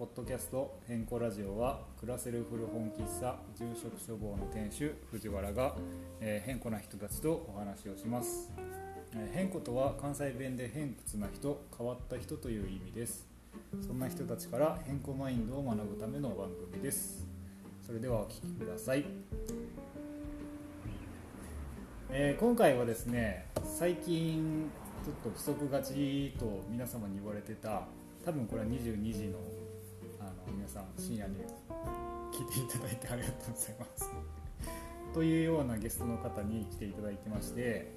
ポッドキャスト「変更ラジオは」暮らせる古本喫茶住職処方の店主藤原が、えー変更な人たちとお話をします、えー変更とは関西弁で偏屈な人変わった人という意味です。そんな人たちから変更マインドを学ぶための番組です。それではお聞きください、えー今回はですね最近ちょっと不足がちと皆様に言われてた多分これは22時の皆さん深夜に聞いていただいてありがとうございます というようなゲストの方に来ていただいてまして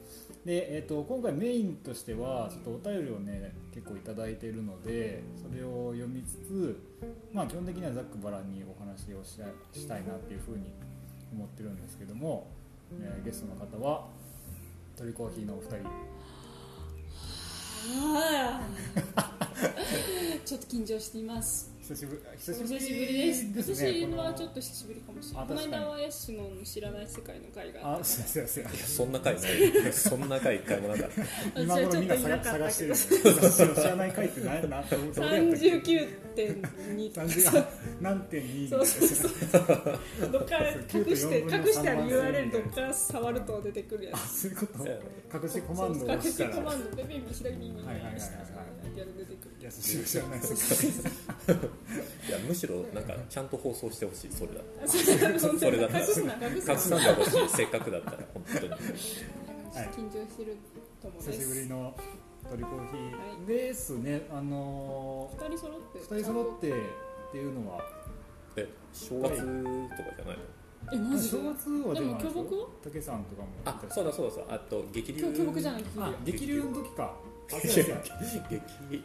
で、えー、と今回メインとしてはちょっとお便りをね結構いいているのでそれを読みつつまあ基本的にはざっくばらんにお話をしたいなっていうふうに思ってるんですけども、えーゲストの方は鳥コーヒーのお二人はい。ちょっと緊張しています。久しぶり久しぶりです。ですね私はこのちょっと久しぶりかもしれない。この間はヤシの知らない世界の会がああった。すいませんすいませんそんな回ないそんな回一回もなかった今頃みんな探私はちょっといなかった探してる知らない回って何やったっ三け十九点二。30何点2そうそうそう。そう。どっから9隠して4分の3隠してある万 URL どっから触ると出てくるやあつ。そういうこと？隠しコマンドをしら。したコマンドでビビ左耳にはいはいはいはいやる出てくる。いやないですい。やむしろなんかちゃんと放送してほしいそれだあそうそれだった隠すな隠すな。隠さんでほしい。せっかくだったら本当に。はい。緊張してると思う久しぶりです。の鳥コーヒはいーですね。あの二人揃って。ー、2人揃ってっていうのはえ正月とかじゃないの？えマジで？正。月はでも巨木は？竹さんとかも。あそうだそうだそうだ。あと激流。巨木じゃない？あ激流の時か。激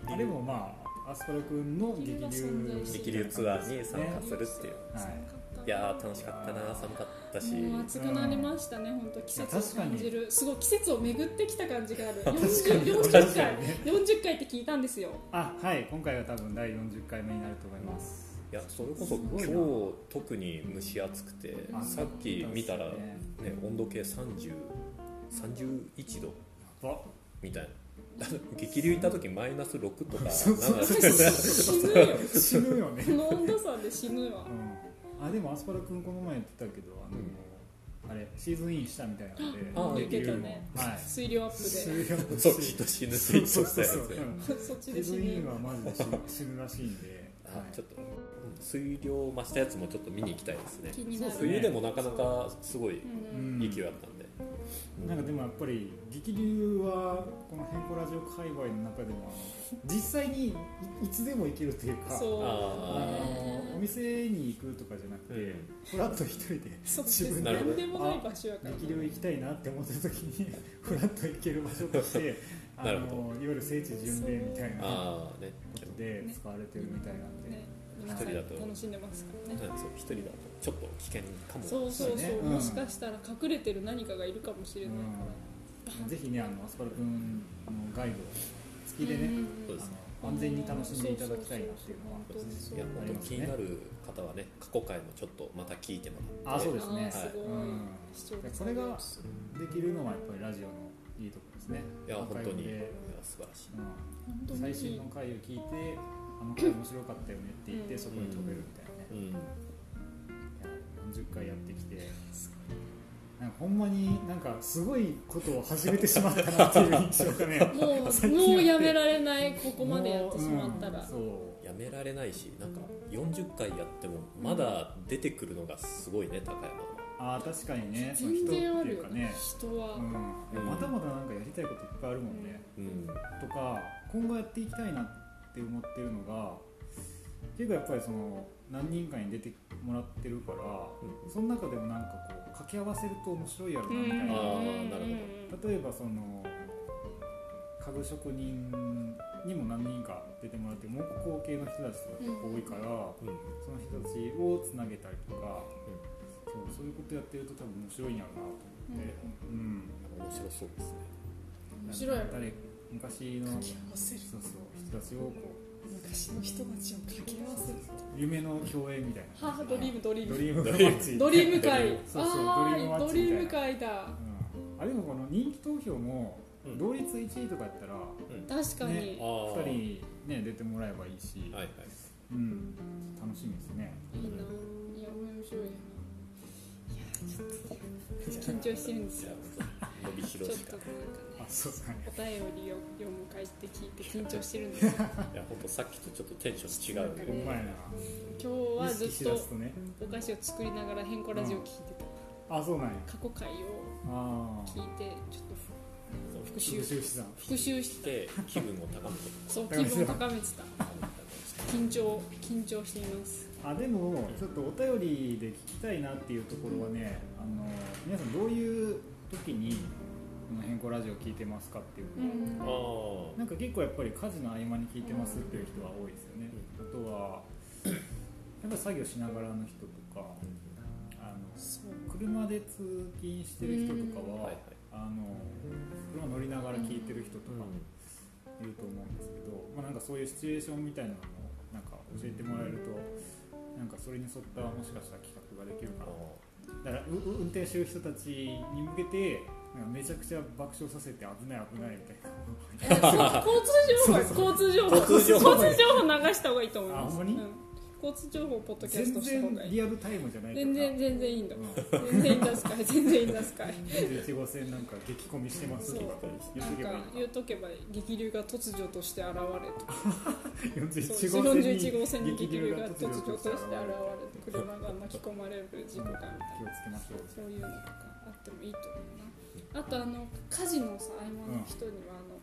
あれもまあアスパラ君の激流。激流ツアーに参加するっていう。はいいやー楽しかったな寒かったし。もう暑くなりましたね、本当季節を感じる。すごい季節を巡ってきた感じがある。確かに。40, 40確か回にね。40回って聞いたんですよ。あはい今回は多分第40回目になると思います。いやそれこそ今日特に蒸し暑くてあさっき見たら、ね。温度計30 31度あみたいな。激流行った時マイナス6とか死ぬよ。死ぬよね。この温度差で死ぬわ。うん、あでもアスパラ君この前言ってたけどあの、あれシーズンインしたみたいなんであ言ってたもね。はい。水量アップで。水量そう人死ぬって言ってそうたやつそうそう、うん。そっちシで死ーズンインぬはマジで死死ぬらしいんで、はい。あちょっと水量増したやつもちょっと見に行きたいですね。気になるそうですね。冬でもなかなかすごい勢いあったんで、なんかでもやっぱり激流はこの変更ラジオ界隈の中でも実際にいいつでも行けるというかそう。ああのお店に行くとかじゃなくて、うん。ふらっと一人でそう自分なるほど何でもない場所やから。激流行きたいなって思ってた時に ふらっと行ける場所として あのいわゆる聖地巡礼みたいなこああね。とで使われてるみたいなんで、一人だと楽しんでますからね。そう一人だとちょっと危険かも。そうそうそう、そうね。うん。もしかしたら隠れてる何かがいるかもしれないから、ぜひねあのアスパラ君のガイド付きでね、うん。安全に楽しんでいただきたいなっていうのはそうそうそう。いや本当気になねる方はね過去回もちょっとまた聞いてもらって。あそうですね。あーすうん。視聴率これができるのはやっぱりラジオのいいところですね。いや本当にいや素晴らしいうん、に。最新の回を聞いてあの回面白かったよねって言って、うん。そこに飛べるみたいなね、40回やってきてなんかほんまになんかすごいことを始めてしまったなっていう印象がね もうもうやめられないここまでやってしまったら、もううんそう。やめられないしなんか40回やってもまだ出てくるのがすごいね高山は。あー確かにね。その全人っていうかね。人は、うん、まだまだなんかやりたいこといっぱいあるもんね、うん。とか今後やっていきたいなって思ってるのが結構やっぱりその何人かに出てもらってるから、うん。その中でもなんかこう掛け合わせると面白いやろなみたいな、例えばその家具職人にも何人か出てもらって木工系の人たちとか結構多いから、うん。その人たちをつなげたりとか、そうそういうことやってると多分面白いんやろうなと思って、うん。面白そうですね。面白い。誰昔の掛け合わせる。そうそう人たちをこう昔の人たちを掛け合わせる夢の共演みたいなはドリームドリームドリーム。ドリームドリーム会そうそうドリームマッチみたいなドリーム会だうん。あでもこの人気投票も同率1位とかやったら、確かに、ね2人ね出てもらえばいいし、はいはいうん。楽しみですねいいないや面白いないやちょっと緊張してるん。ですよ伸びしろしかそうだね。お便りを読む会って聞いて緊張してるんですよ。いや本当さっきとちょっとテンション違うけどほんまやな。今日はずっとお菓子を作りながら変更ラジオ聞いてた。あそうなんや。過去回をああ聞いてちょっとそう復習復習してた。復習しして気分を高めて。そう気分を高めてた。緊張緊張しています。あでもちょっとお便りで聞きたいなっていうところはねあの皆さんどういう時にこの変更ラジオ聞いてますか？っていううのなんか結構やっぱり家事の合間に聞いてますっていう人は多いですよね。あとはやっぱ作業しながらの人とかあの車で通勤してる人とかは、あの車乗りながら聞いてる人とかうん。いると思うんですけど、まあ、なんかそういうシチュエーションみたいなのもなんか教えてもらえるとなんかそれに沿ったもしかしたら企画ができるかなだから運転してる人たちに向けてなんかめちゃくちゃ爆笑させて危ない危ないみたいな。え そう交通情報交通情報交通情報。流した方がいいと思います。あ交通情報ポッドキャス全トした方然がいい。リアルタイムじゃない全然全然いいんだ。うん。全然いいんだすかい。全然いいんだすかい。21号線なんか激込みしてますとか言っなんかとけばいい。言うとけば激流が突如として現れとか41そう。号線に41号線に激流が突如として現るれて車が巻き込まれる事故かみたいな気をつけましょう。そういうのとかあってもいいと思うな。あとあの家事のさ合間の人にはあの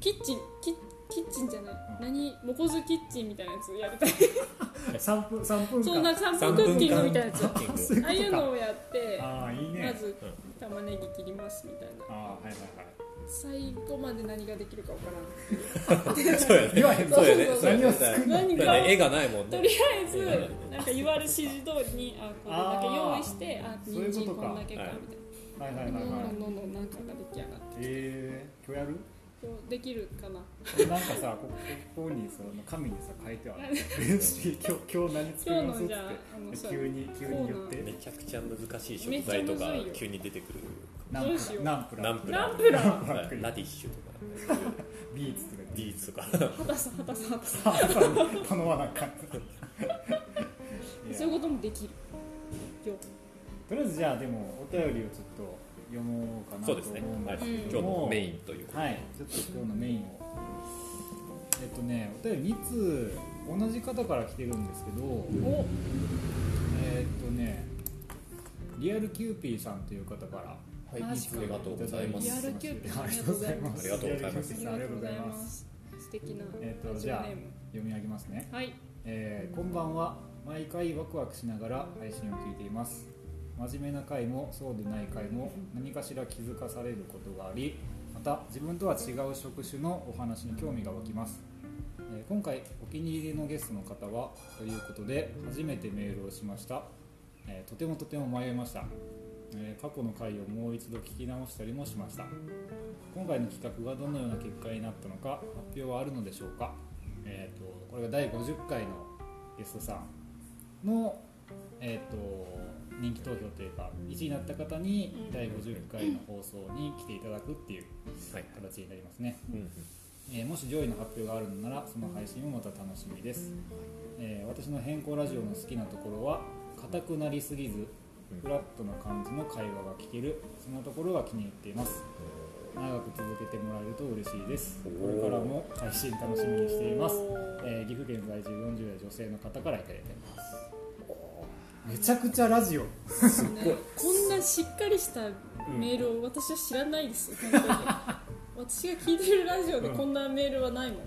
キッチンキッキッチンじゃない、うん。何モコズキッチンみたいなやつやりたい。3分三分そんな間3分クッキングみたいなやつ。ああいうのをやってああいいね。まず玉ねぎ切りますみたいな。ああはいはいはい。最後まで何ができるかわからん。そうやね。言わへんそうやねそうそうそうやね。何絵がないもんね。とりあえずなんか言われる指示通りにあこれだけ用意してあ人参こんだけかはいみたいはい。はいはいはいなどんどんどんどんなんかが出来上がって。えー、今日やる？できるかな。なんかさこここにその紙にさ書いてある。レシピ今日今日何作りますっつ今日のじゃああのさって急に急に言って。めちゃくちゃ難しい食材とか急に出てくる。ナンプラー。ナンプラー。ナンプラー。ナンプララディッシュとかビーツとか。ビーツとか。はたさはたさはたさ頼まなあかんいやそういうこともできる。よ。とりあえずじゃあでもお便りをちょっと読もうかなと思そうですね。はい。うん。です今日けどものメインということで。はい。ちょっと今日のメインを。えっとねお便り2通同じ方から来てるんですけど。お。えっとねリアルキューピーさんという方から。はい。ありがとうございます。リアルキューピーさんありがとうございます。ありがとうございます。ありがとうございます。す。素敵なえっとラジじゃあ読み上げますね。はい。えーこんばんは。毎回ワクワクしながら配信を聞いています真面目な回もそうでない回も何かしら気づかされることがありまた自分とは違う職種のお話に興味が湧きます、え今回お気に入りのゲストの方はということで初めてメールをしました、えとてもとても迷いました、え過去の回をもう一度聞き直したりもしました。今回の企画がどのような結果になったのか発表はあるのでしょうか、えー、とこれが第50回のゲストさんの、えー、と人気投票というか1位になった方にうん。第50回の放送に来ていただくっていうはい。形になりますね、うんえーもし上位の発表があるのならその配信もまた楽しみです、えー私の変更ラジオの好きなところは硬くなりすぎずフラットな感じの会話が聞けるそんなところが気に入っています。長く続けてもらえると嬉しいです。これからも配信楽しみにしています、えー岐阜県在住40代女性の方からいただいていますめちゃくちゃラジオ。すごい。こんなしっかりしたメールを私は知らないです本当に。私が聞いてるラジオでこんなメールはないもんな。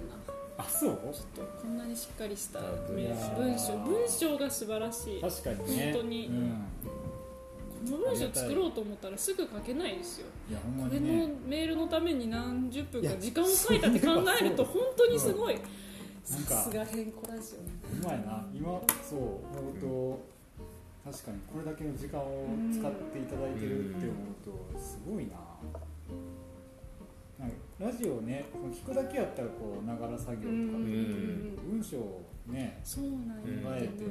あそう？ちょっとこんなにしっかりした文章。文章が素晴らしい。こ確かにね。本当に。うん、の文章作ろうと思ったらすぐ書けないですよ。いやほんまこれのメールのために何十分か時間を割いたって考えると本当にすごい。さなんかすが変更ラジうまいな。今そう思うと、確かにこれだけの時間を使っていただいてるって思うとすごいな。ラジオね聞くだけやったらこうながら作業とか文章をねオそうなんやうんあえてメ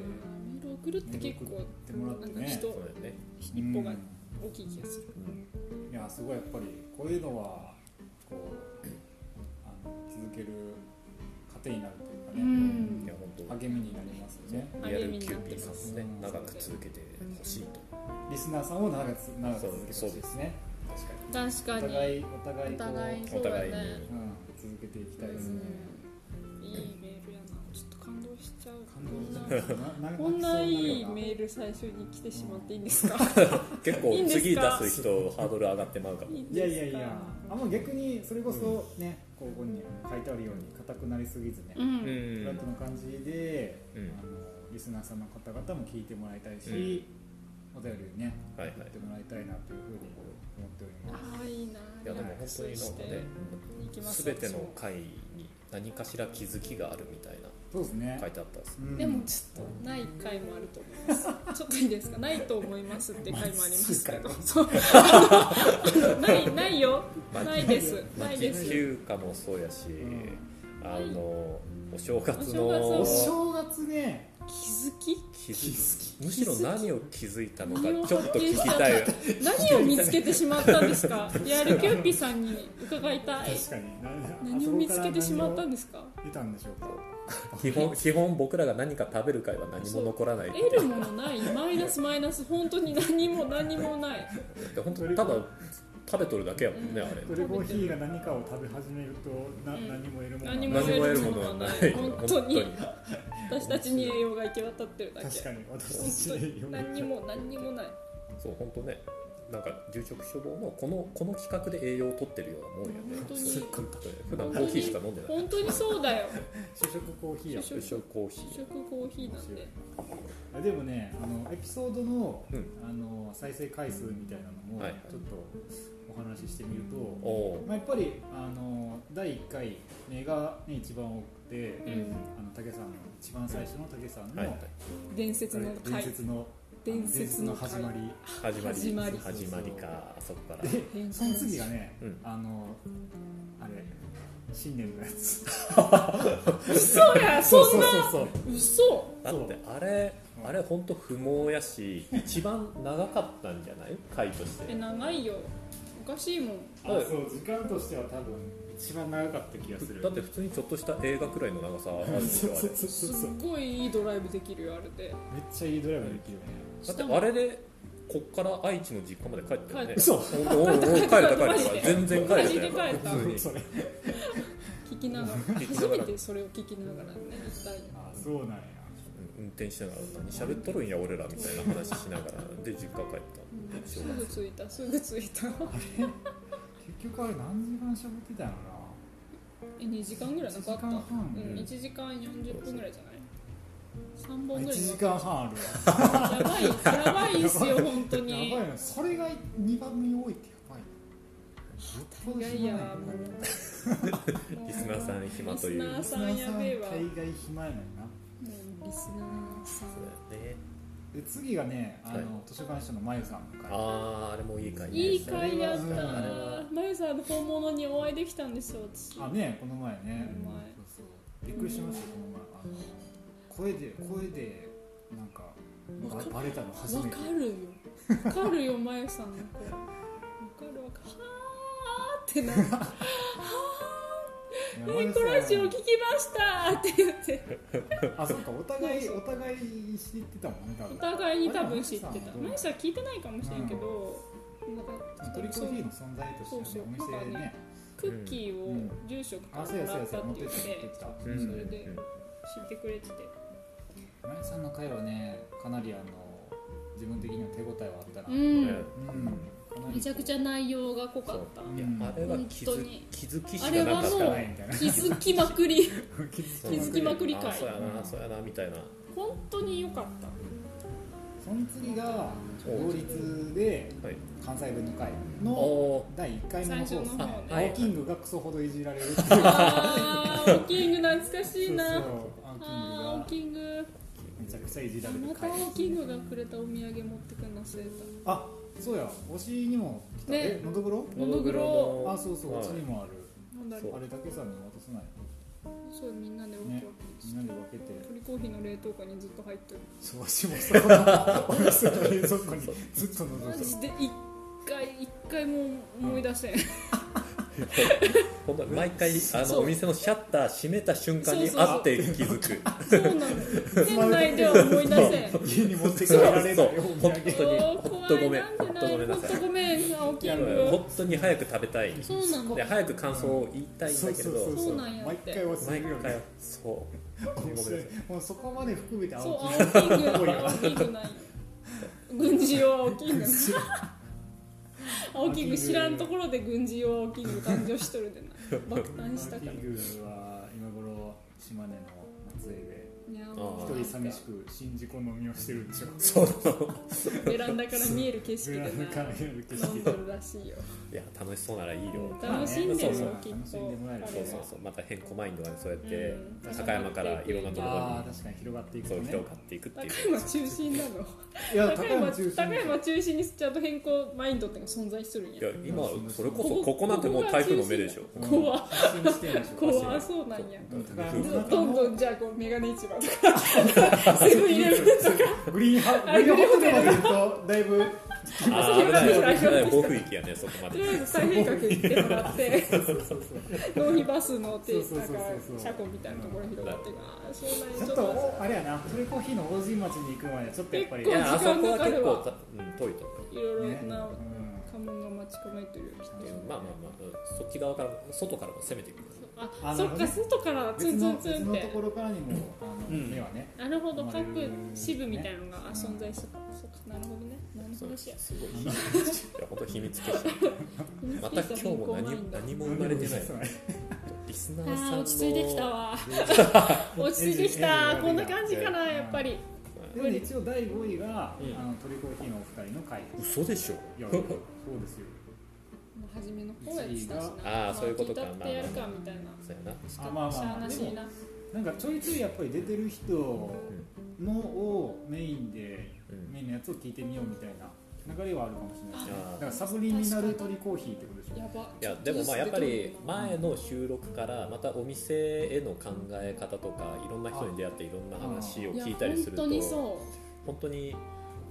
ール送るって結構ってもらってね。人そうだよね。一歩がうん。大きい気がする。いやすごいやっぱりこういうのはこうあの続ける糧になるというかね、うん。いや本当。励みになりますよね。リアルキューピーさんもねうん長く続けてほしいと。リスナーさんを長く長く続けてほしいですね。確か確かに。にお互いお互いこうお互いおそうだ互いに。ねうん、続けていきたいですね、うん。いいメールやな。ちょっと感動しちゃう。感動こ んななこんないいーメール最初に来てしまっていいんですか？結構次出かす人ハードル上がってまうかも。いやいやいやあもう逆にそれこそね、ここに書いてあるように硬くなりすぎずね、ううん。んフラットな感じで、うん。あのリスナーさんの方々も聞いてもらいたいし、お便りねはいはい。送ってもらいたいなというふうに思っております。ああいいないやでも本当になんかね行きます全ての回に何かしら気づきがあるみたいなそうですね書い。てあったんですうんでもちょっとない回もあると思います。ちょっといいですか？ないと思いますって回もありますけど。そう。ないないよ。ないです。ない町です。休暇もそうやし、んあのお正月のおお正正月ね、気づき？気づきむしろ何を気づいたのか何をちょっと聞きたい何を見つけてしまったんですか？いやルキューピさんに伺いたい。確かに何を見つけてしまったんですか？出たんでしょうか？基本基本僕らが何か食べる会は何も残らない得るものない。マイナスマイナス本当に何も何もない。で本当にただ食べとるだけやもんね、あれ。コーヒーが何かを食べ始めるとな、うん。何も得るものが何も何も得るものはない。本当に。私たちに栄養が行き渡ってるだけ。確かに私本たち当に何にも何にもない。そう本当ねなんか住職処方のこのこの企画で栄養を取ってるようなもんやね。本当に。そう。普段コーヒーしか飲んでない。本当にそうだよ。主食コーヒーや主主食コーヒ主ー食コーヒーなんで。でもねあのエピソードの,、うん。あの再生回数みたいなのもはいはい。ちょっとお話ししてみると、おおまあ、やっぱりあの第1回目が、ね、一番多くて、うん。あの竹さんの一番最初の竹さんの、はいはい。伝説の伝回。説の伝説の回始まり。始まり。始まり始まりか。そこから。でその次がね、うん。あのあれ新年のやつ。嘘やそんなそう。そう嘘。だってあれあれ本当不毛やし一番長かったんじゃない？回として。え長いよ。おかしいもん。あそう時間としては多分一番長かった気がする。だって普通にちょっとした映画くらいの長さあるんですよあれ。そうそうそうすそう。っごいいいドライブできるよあれで。めっちゃいいドライブできる。よねだってあれでこっから愛知の実家まで帰ったよね。帰ったそう。おお帰れた帰れた。全然帰った普通に聞きながら。聞きながら。初めてそれを聞きながらね。行あそうなんや。運転しながら何喋っとるんや俺らみたいな話しながら。で実家帰った。うん。すぐ着いたすぐ着いた。結局あれ何時間喋ってたのかえ2時間ぐらいなかった？1時間半うん1時間40分ぐらいじゃない？3本な1ぐらい。時間半あるわ。やばいやばいっすよ本当に。やばいな。それが2番に多いってやばいよっぽどいやもいうリスナーさん暇という。リスナーさんやべえわ。大概暇やねんな。うんリスナーさん。そうやねで次がねあの、はい。図書館司のまゆさんの回。あああれもいい回ね。いい回やったまゆさんの本物にお会いできたんですよ私。あねこの前ね。この前。そうそう。びっくりしましたこの前。あの声で声でなんかわかばバレたの初めて。わかるよ。わかるよまゆさんの声。わかるわかる。はーってなる。い やえコラジオ聞きましたって言って。あそっかお互いお互い知ってたもんね多お分互いに多分知ってた。まゆさん聞いてないかもしれんけど、なんかトリコーヒーの存在としてお店なんかね。ねクッキーを住職からあそうやそうやもらったって言ってそれでうん。知ってくれてて。まゆさんの回はねかなりあの自分的には手応えはあったな。ううん。ん。かなりめちゃくちゃ内容が濃かったいやあれは気づ本当に。気づきしあれはかなかったもう気づきまくり。気 気づきまくり会あそうやなそうやなみたいな。本当に良かった。その次が同率ではい。関西弁の回おのお第1回目の最方ですね初の方ね。はい青キングがクソほどいじられるっていう。あー青キング懐かしいな。そうそう。あーキングめちゃくちゃいじられるまた回青キングがくれたお土産持ってくるの忘れた。あそうや推しにも来た。ね。えのどぐろ？のどぐろ。あそうそうはい。推しにもある。あれだけさんに渡さないそうみんなで分け分けみんなで分けて。鳥コーヒーの冷凍庫にずっと入ってる。そうしもそこのお店の冷蔵庫にずっとのぞいてマジで一回一回も思い出せん 本当に毎回あのお店のシャッター閉めた瞬間にあって気づく。そうなの店内では思い出せん。家に持って帰られそう。ない本産当におー本当ごめん。怖い。本当ごめんなさい。本当ごめん青木や君本当に早く食べたい。そうなので早く感想を言いたいんだけれど。そうなんや毎回忘れ毎回るよね。そう。ごめんなさいもうそこまで含めてそう青青キング青キングない。軍事用青キング青キング知らんところで軍事用青キング誕生しとるでな。爆誕したから。キングは今頃島根の一人寂しく新宿飲みをしてるんでしょそうベランダから見える景色ベでなから見える景飲ん色らしいよ。いや楽しそうならいいよ。楽しんでるよきっと楽しんでもらえるそうそうそう。また変更マインドがねそうやってうん。高山からいろんなところああ確かに広がっていにくそう広がっていくっていう。高山中心なの。いや高山中心。高山中心にちゃんと変更マインドってのが存在するんや。いや今それこそここなんてもう台風の目でしょ。怖怖そうなんや。どんのどんじゃあこうメガネ市場とかセブンイレブンとかグリーンハウグリーンホテルまで行くとだい。ぶ危ない。危ない。暴風域やねそこまでとりあえず太平角行ってもらって納費バスのてなんか車庫みたい。なところ広がってああそうなんやちょっとあれやなトレコーヒーの大神町に行くまでちょっとやっぱりあそこは結構遠い。と思うい。ろい。ろな家紋が待ち構えてるよきっとまあまあまあそっち側から外からも攻めてくるああそっか外からツンツンツンって。別のところからにもあの、うん。目はねなるほど各支部みたいなのがね存在する。そっかなるほどね。何の話やすごい。い。や本当秘密結社。また今日も何何も生まれてない。リスナーさんのあー落ち着いてきたわ。落ち着いてきた。こんな感じかなやっぱり。で一応第5位が、うん。あのトリコーヒーのお二人の回嘘でしょ。いやそうですよ初めの方やってたしな。あーそういうことか。まあやるかみたいな。そうやな。あまあまあしゃまあ。でもあなしな。なんかちょいちょいやっぱり出てる人のをメインで、うん。メインのやつを聞いてみようみたいな流れはあるかもしれないですね。あーだからサブリミナルトリコーヒーってことでしょ。やば。いやでもまあやっぱり前の収録からまたお店への考え方とかいろんな人に出会っていろんな話を聞いたりすると本当にそ本当に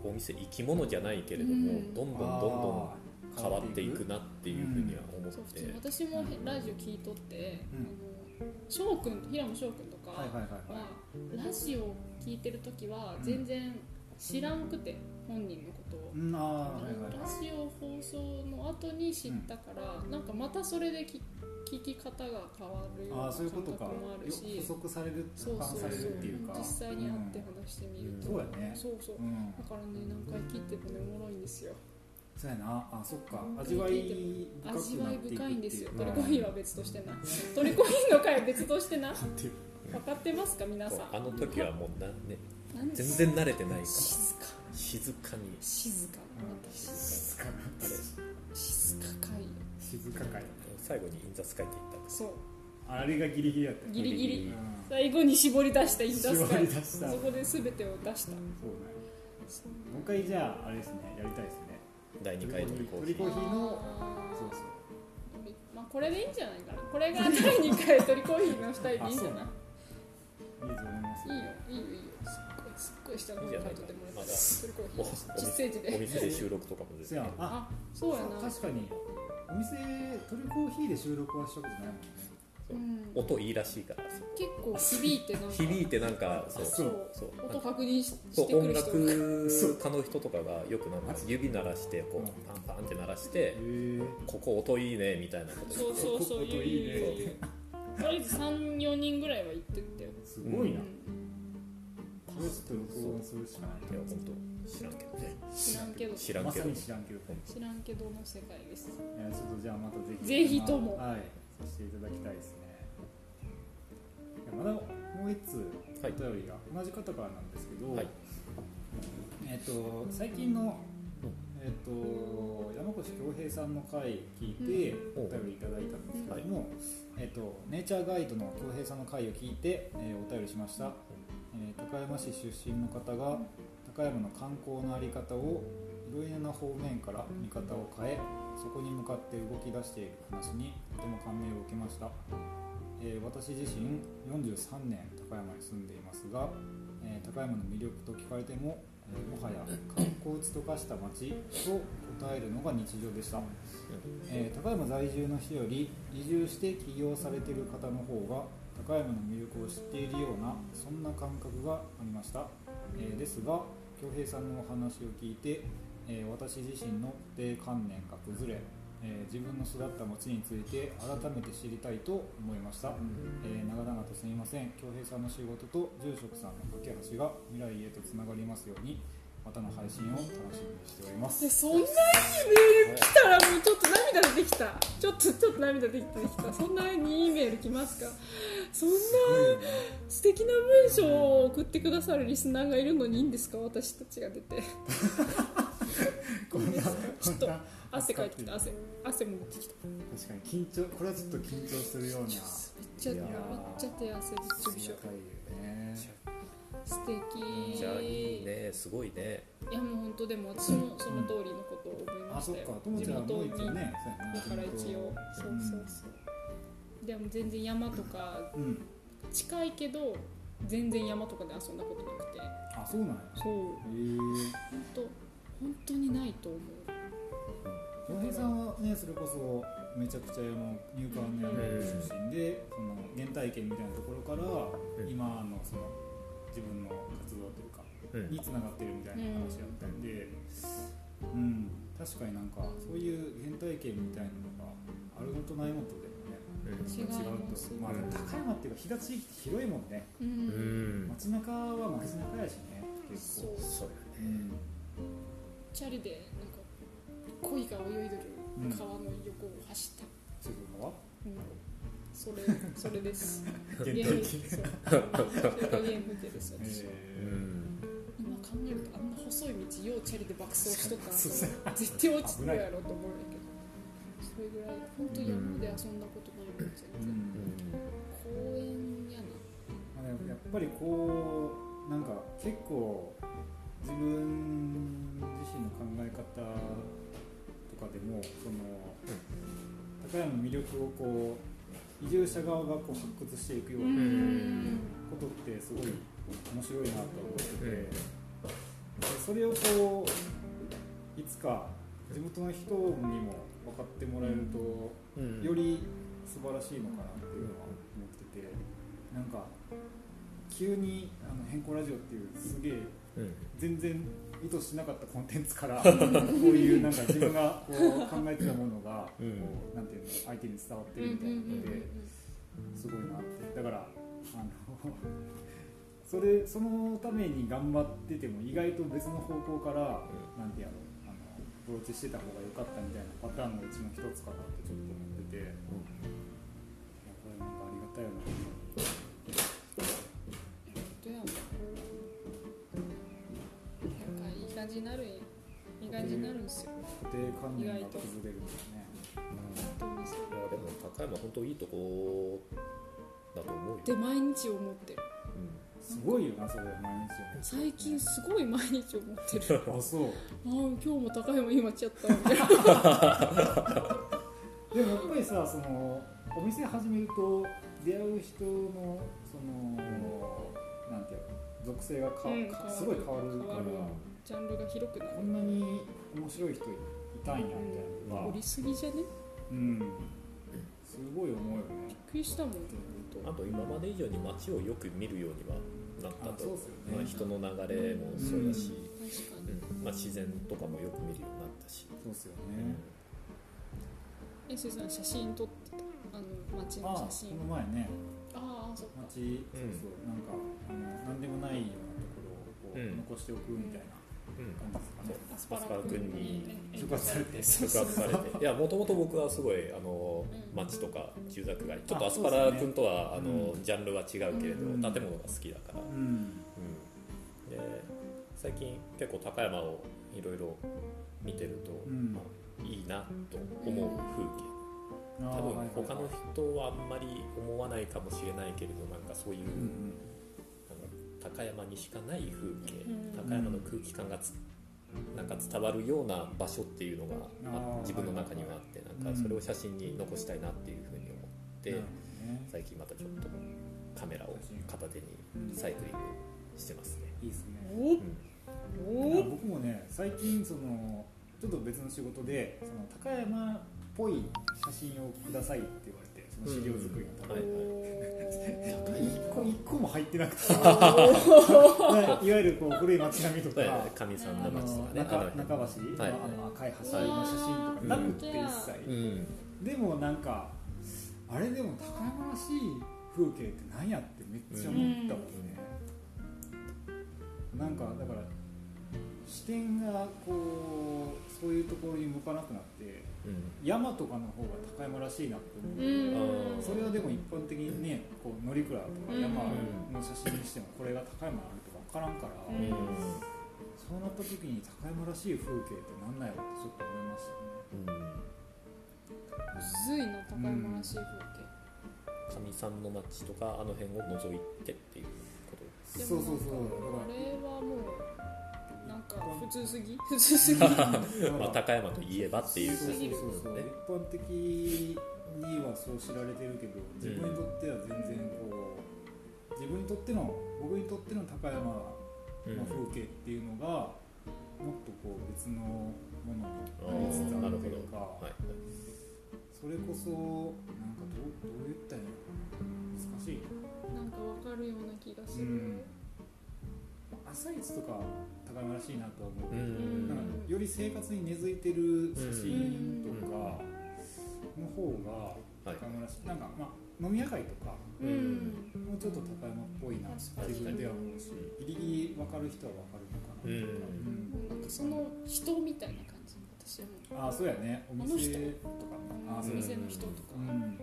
お店生き物じゃないけれども、うん。どんどんどんどん変わっていくなっていうふうには思うそうって、普通私もラジオ聞いとって、うん。あの翔くん平野翔くんとかはいはいはいはラジオ聞いてる時は全然知らんくて本人のことを。ラはいジオ放送の後に知ったから、なんかまたそれでき聞き方が変わるようああなそういうことか。感覚もあるし補足されるそうそうそうるっていうか。実際に会って話してみると、そうやね。そうそう。うん。だからね何回聞いてもねおもろいんですよそうやな。あそっか。味わい深く味わいなっていく深いんですよ。トっていうリコーヒーは別としてな。トリコーヒーの回は別としてな。分かってますか皆さん？あの時はもうな、んで？全然慣れてないから。静か。静かに。静か。私静かなあれ静かか。い静かかい。最後にインザスカイって言ったんです。そう。あれがギリギリやった。よギリ。ギリうん最後に絞り出したインダスカイ絞り出した。そこで全てを出した。そうね。そう。もう一回じゃああれですね。やりたいですね第2回のコーヒートリコーヒーのそうそう。まあこれでいいんじゃないかなこれが第2回トリコーヒーの2人でいいんじゃない？いいと思いますいいよいいよいいよ。すっごいすっごい下の方にとってもらったいいじトリコーヒもうーの実生児おで店で収録とかもそうやんああそうやな確かに。お店トリコーヒーで収録はしたことないもんねう。ん。音いいらしいから結構響いてなんか響いてなんかそう。そう。そう。音確認してく音る人が。楽家の人とかがよくなんか指鳴らしてこうパンパンって鳴らしてここ音いいねみたいなことそうそうそう音いいね。とりあえず34人ぐらいは行ってったよ。すごいな。うん。これちょっと録音するしかないいや本当知らんけどね。知らんけど。知らんけど。まさに知らんけど。知らんけどの世界です。いやちょっとじゃあまたぜひ。ぜひとも。はい。させていただきたいです。ねまだもう一通はい。お便りが同じ方からなんですけど、はい。えっ、と最近のえっ、と山越恭平さんの回聞いてうん。お便りいただいたんですけども、えっ、とネイチャーガイドの恭平さんの回を聞いて、えーお便りしました、えー高山市出身の方が高山の観光の在り方をいろいろな方面から見方を変えそこに向かって動き出している話にとても感銘を受けました、えー私自身43年高山に住んでいますがえー高山の魅力と聞かれても、えーもはや観光地と化した街と答えるのが日常でした、え高山在住の人より移住して起業されている方の方が高山の魅力を知っているようなそんな感覚がありました、えーですが恭平さんのお話を聞いて、え私自身の固定観念が崩れ、えー自分の育った町について改めて知りたいと思いました、えー長々とすみません。恭平さんの仕事と住職さんの架け橋が未来へとつながりますようにまたの配信を楽しみにしております。でそんなにメール来たらもうちょっと涙出てきた。ちょっとちょっと涙出てきた。そんなにいいメール来ますか？そんな素敵な文章を送ってくださるリスナーがいるのにいいんですか？私たちが出て。こんなちょっ汗かいてきた。汗汗も出てきた。確かに緊張これはちょっと緊張するような。めっちゃめっちゃ手汗びっちょびちょ。素敵。じゃあいいね。すごいね。いやもう本当でも私もその通りのことを思いましたよ。か。ともちゃんも一応にね。だから一応そうそうそうでも全然山とか近いけど全然山とかで遊んだことなくて。あそうなんや。そう。へえ本当本当にないと思う洋平さんはねそれこそめちゃくちゃ山入管の山出身で、その原体験みたいなところから、うん今のその自分の活動というか、うんにつながってるみたいな話だったんで、うん確かになんかそういう原体験みたいなのがあるのとないのとで違うとまあ高山っていうか飛騨地域って広いもんね。ううん。ん街中は街中やしね結構。そうやね。うん。チャリでなんか鯉が泳いでるうん川の横を走った、そういうのはうん。それそれです。原ゲ体ーム験そうそれがゲームでです私、うえん。今考えるとあんな細い道ようチャリで爆走しとったら絶対落ちてるやろと思うんだけど。それぐらい本当山で遊んだことない。もん全然、ん。公園やな。やっぱりこうなんか結構自分自身の考え方とかでもその、高山の魅力をこう移住者側がこう発掘していくよううなん。ことってすごい面白いなと思ってて、うん。でそれをこういつか地元の人にも分かってもらえると、うん。より素晴らしいのかなっていうのは思っててなんか急にあの変更ラジオっていうすげえうん。全然意図しなかったコンテンツから こういうなんか自分がこう考えてたものがこう、うんなんていうの相手に伝わってうんるみたいなのうんうんですごいなって。だからあのそれそのために頑張ってても意外と別の方向から、なんてやろうあのアプローチしてた方が良かったみたいなパターンのうちの一つかなってちょっと思ってて、いやこれなんかありがたいよなどじになるいい感じになるんですよ。固定観念が崩れるんですね。本当にそういやでも高山本当いいとこだと思うよ。で毎日思ってる。すごいよなそれ毎日最近すごい毎日思ってる。あそう。ああ今日も高山いい街やったみた。い なでもやっぱりさそのお店始めると出会う人のそのなんていうの属性がか、うんかすごい変わるから。変わるジャンルが広くなるこんなに面白い人いたんやみたいなのりすぎじゃね？うん。すごい思うよね。びっくりしたもん。本あと今まで以上に街をよく見るようにはなったと。あそうっすよね。まあ、人の流れもそうだし、当確かにうん。まあ、自然とかもよく見るようになったし、そうっすよね、うんえせさん写真撮ってた？あの街の写真。この前ね。ああそっか。街そうそう、なんかあの何でもないようなところをこう、うん。残しておくみたいなアスパラ君に触発されて。触発されて。いやもともと僕はすごいあのうん。街とか住宅街。ちょっとあアスパラ君とは、あのジャンルは違うけれど、うん。建物が好きだから、うん。うん。で最近結構高山をいろいろ見てると、うん。まあ、いいなと思う風景。あ多分他の人はあんまり思わないかもしれないけれどなんかそういう、高山にしかない風景、うん。高山の空気感がつなんか伝わるような場所っていうのが自分の中にはあってなんかそれを写真に残したいなっていうふうに思って、最近またちょっとカメラを片手にうんサイクリングしてますね、いいですね。おうん。お僕もね最近そのちょっと別の仕事でその高山っぽい写真をくださいって言わの資料作りのために、はい 一個一個も入ってなくて。いわゆるこう古い街並みとか、はいかみさんあのの街とかね。中橋、はい。あの赤い橋の写真とかなくって一切、うん。でもなんかあれでも高山らしい風景って何やってめっちゃ思ったもんね、なんかだから視点がこうそういうところに向かなくなってうん。山とかの方が高山らしいなって思う、うん。それはでも一般的にねこう乗鞍とか山の写真にしてもこれが高山あるとか分からんから、うん。そうなった時に高山らしい風景ってなんなんやろってちょっと思いましたね。むずいな高山らしい風景。かみさんの街とかあの辺を覗いてっていうことでもそうそうそう。あれはもう普通すぎ？普通すぎ？まあ、高山といえばっていう。そうそうすぎるそうそう。ね一般的にはそう知られてるけど自分にとっては全然こう自分にとっての僕にとっての高山のうん風景っていうのがもっとこう別のものあになりつつあるというかはいそれこそなんかどうどう言ったらいいのかな。難しい。なんかわかるような気がする、うん朝市とか高山らしいなとは思ううけどん。なんかより生活に根付いてる写真とかの方がはい。高山らしい。なんかまあ飲み屋街とかうん。もうちょっと高山っぽいな自分では思うしギリギリ分かる人は分かるのかなとか、うん。なん。かその人みたいな感じ私はもう。ああそうやね。お店とかね。お店の人とか、うん。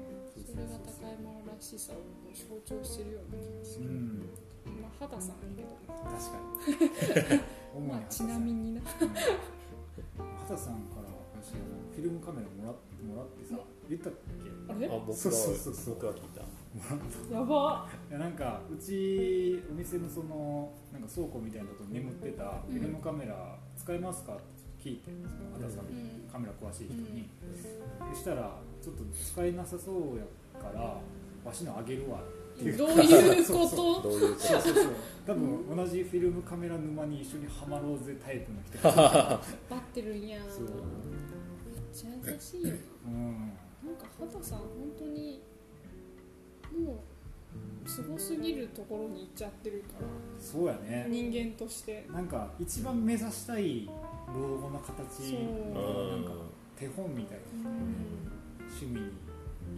それが高山らしさをもう象徴してるような気がする、うんまあ肌さんやけど確かに。まあちなみにな。畑さんから私フィルムカメラもらってもらってさ言ったっけ？あれ？あ僕はそうそうそうそう。僕は聞いたやば。いやなんかうちお店のそのなんか倉庫みたいなところに眠ってたフィルムカメラ使えますかって聞いてその畑さん、うんカメラ詳しい人に、そしたらちょっと使えなさそうやからわしのあげるわっていう。どういうこそうと？どういうこそうそうそう。多分同じフィルムカメラ沼に一緒にはまろうぜタイプの人がバッてるんやめっそうちゃ優しいようんな。なんか畑さん本当にもうすごすぎるところに行っちゃってるから。そうやね。人間として。なんか一番目指したい老後の形。そう。となんか手本みたいな。うん。趣味に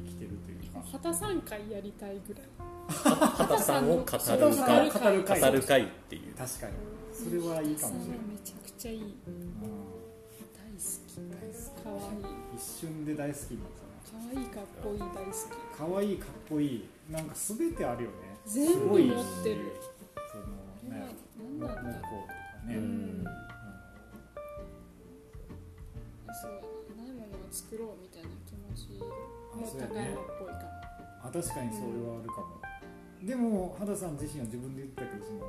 生きてるというか畑さん会やりたいぐらい。畑さんを語る会。の語る会。語る会。っていう確かにそれはいいかもしれない。めちゃくちゃいいうん大好き。大好かわいい。き一瞬で大好き。になったかわいいかっこいい大好きな可愛いかっこいい。なんか全てあるよね。全部すごい持ってる。そのね何なんだろ。木工とかね、うんうそうな。いものを作ろうみたいな気持ちもあそうや高山ね。っぽいかもあ確かにそれはあるかも、でも肌さん自身は自分で言ったけどその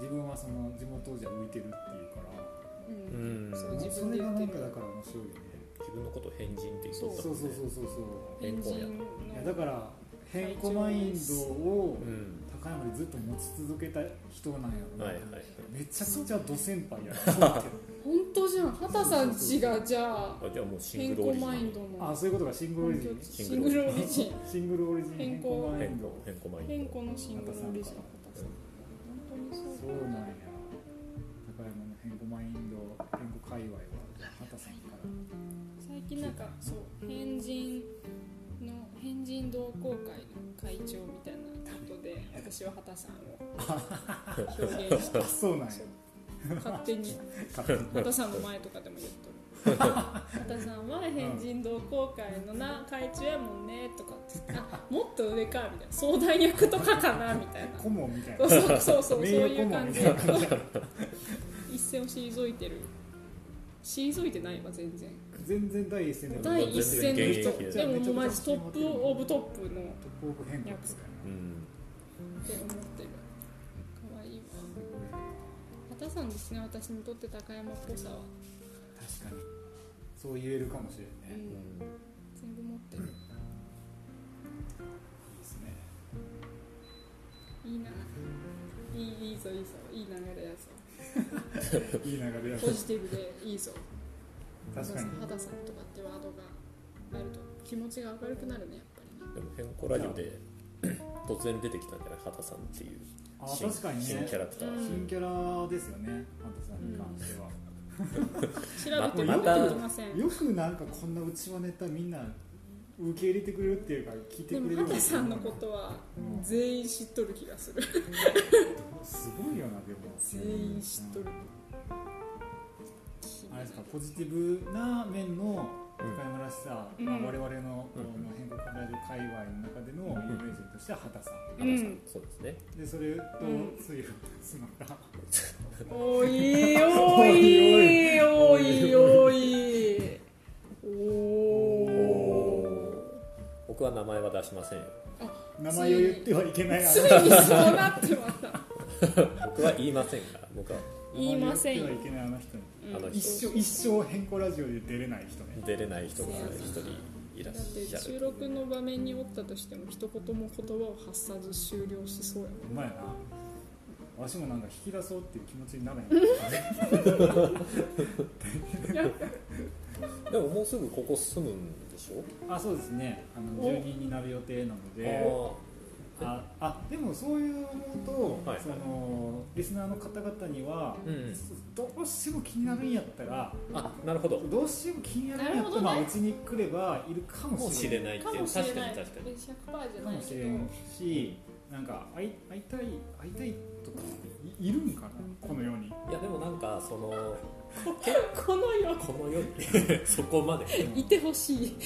自分はその地元じゃ浮いてるっていうから。うん。うん。そう自そ分でれがなん言ってるかだから面白いよね。自分のことを変人って言ってそうそうそうそうそう。変更や。いやだから変更マインドをうん。高山でずっと持ち続けた人なんやろな、はいはいはい。めちゃくちゃド先輩やな。本 当じゃん。畑さんちがじゃああじゃあもうシン変グルオリジマインドのあそういうことがシングルオリジンシングルオリジンシングルオリジン。変更変マインド更変更マイン。変更のシングルオリジン。畑さん本当にそうそうなんや。高山の変更マインド変更界隈は畑さんから。最近なんかそう変人の変人同好会の会長みたいなことで私は畑さんを表現し あそうなんや勝手に。畑さんの前とかでも言っとる畑さんは変人同好会のな会長やもんねとかって。あもっと上かみたいな。相談役とかかなみたいな。顧問みたいそうなそうそうそうそういう感じ。一線を退いてる。退いてないわ全然。全然第一線でも。第一線の人。でももうマジトップオブトップのトップって思っ畑さんですね私にとって高山っぽさは、確かに。そう言えるかもしれうないね、いいん、全部持ってる。ですね。いいな。いいいいぞいいぞ。いい流れやぞ。いい流れやポジティブでいいぞ。確かに。肌さんとかってワードがあると気持ちが明るくなるねやっぱりね。でも変更ラジオで突然出てきたんじゃない？畑さんっていう。あ新確かにね。新キャラクター、うん。新キャラですよね。ハントさんに関しては、調べても出てきません。よくなんかこんなうちわネタみんな受け入れてくれるっていうか聞いてでもくれる畑さんのことはうん全員知っとる気がする。すごいよなでも。全員知っとる。あれですかポジティブな面の深山らしさ、うん。まあ、我々のこうん。の変更ラジオ界隈の中での有名人としては畑さん。畑さん、うん。そうですね。でそれとうんつゆすのがおいおいおいおいおお僕は名前は出しませんよ。名前を言ってはいけない。ついにそうなってまた。僕は言いませんから僕は言いませんよ。一生一生変更ラジオで出れない人。ね出れない人が一人いらっだってしゃる収録の場面におったとしても一言も言葉を発さず終了しそうやもん。うまいな。わしもなんか引き出そうっていう気持ちにならへん。でももうすぐここ住むんでしょ？あそうですね。あのお。住人になる予定なのあでああでもそういうのと、はい。そのリスナーの方々には、うんうん。どうしても気になるんやったらあなるほど。どうしても気になるんやったら、まあ、うちに来ればいるかもしれない知れないってかいう。確かにもしれない。確かに100%じゃかない。けどもしれんしなんか会い会いたい会いたいとかいいるんかな？この世に。いやでもなんかそのこの世この世に そこまで。いてほしいい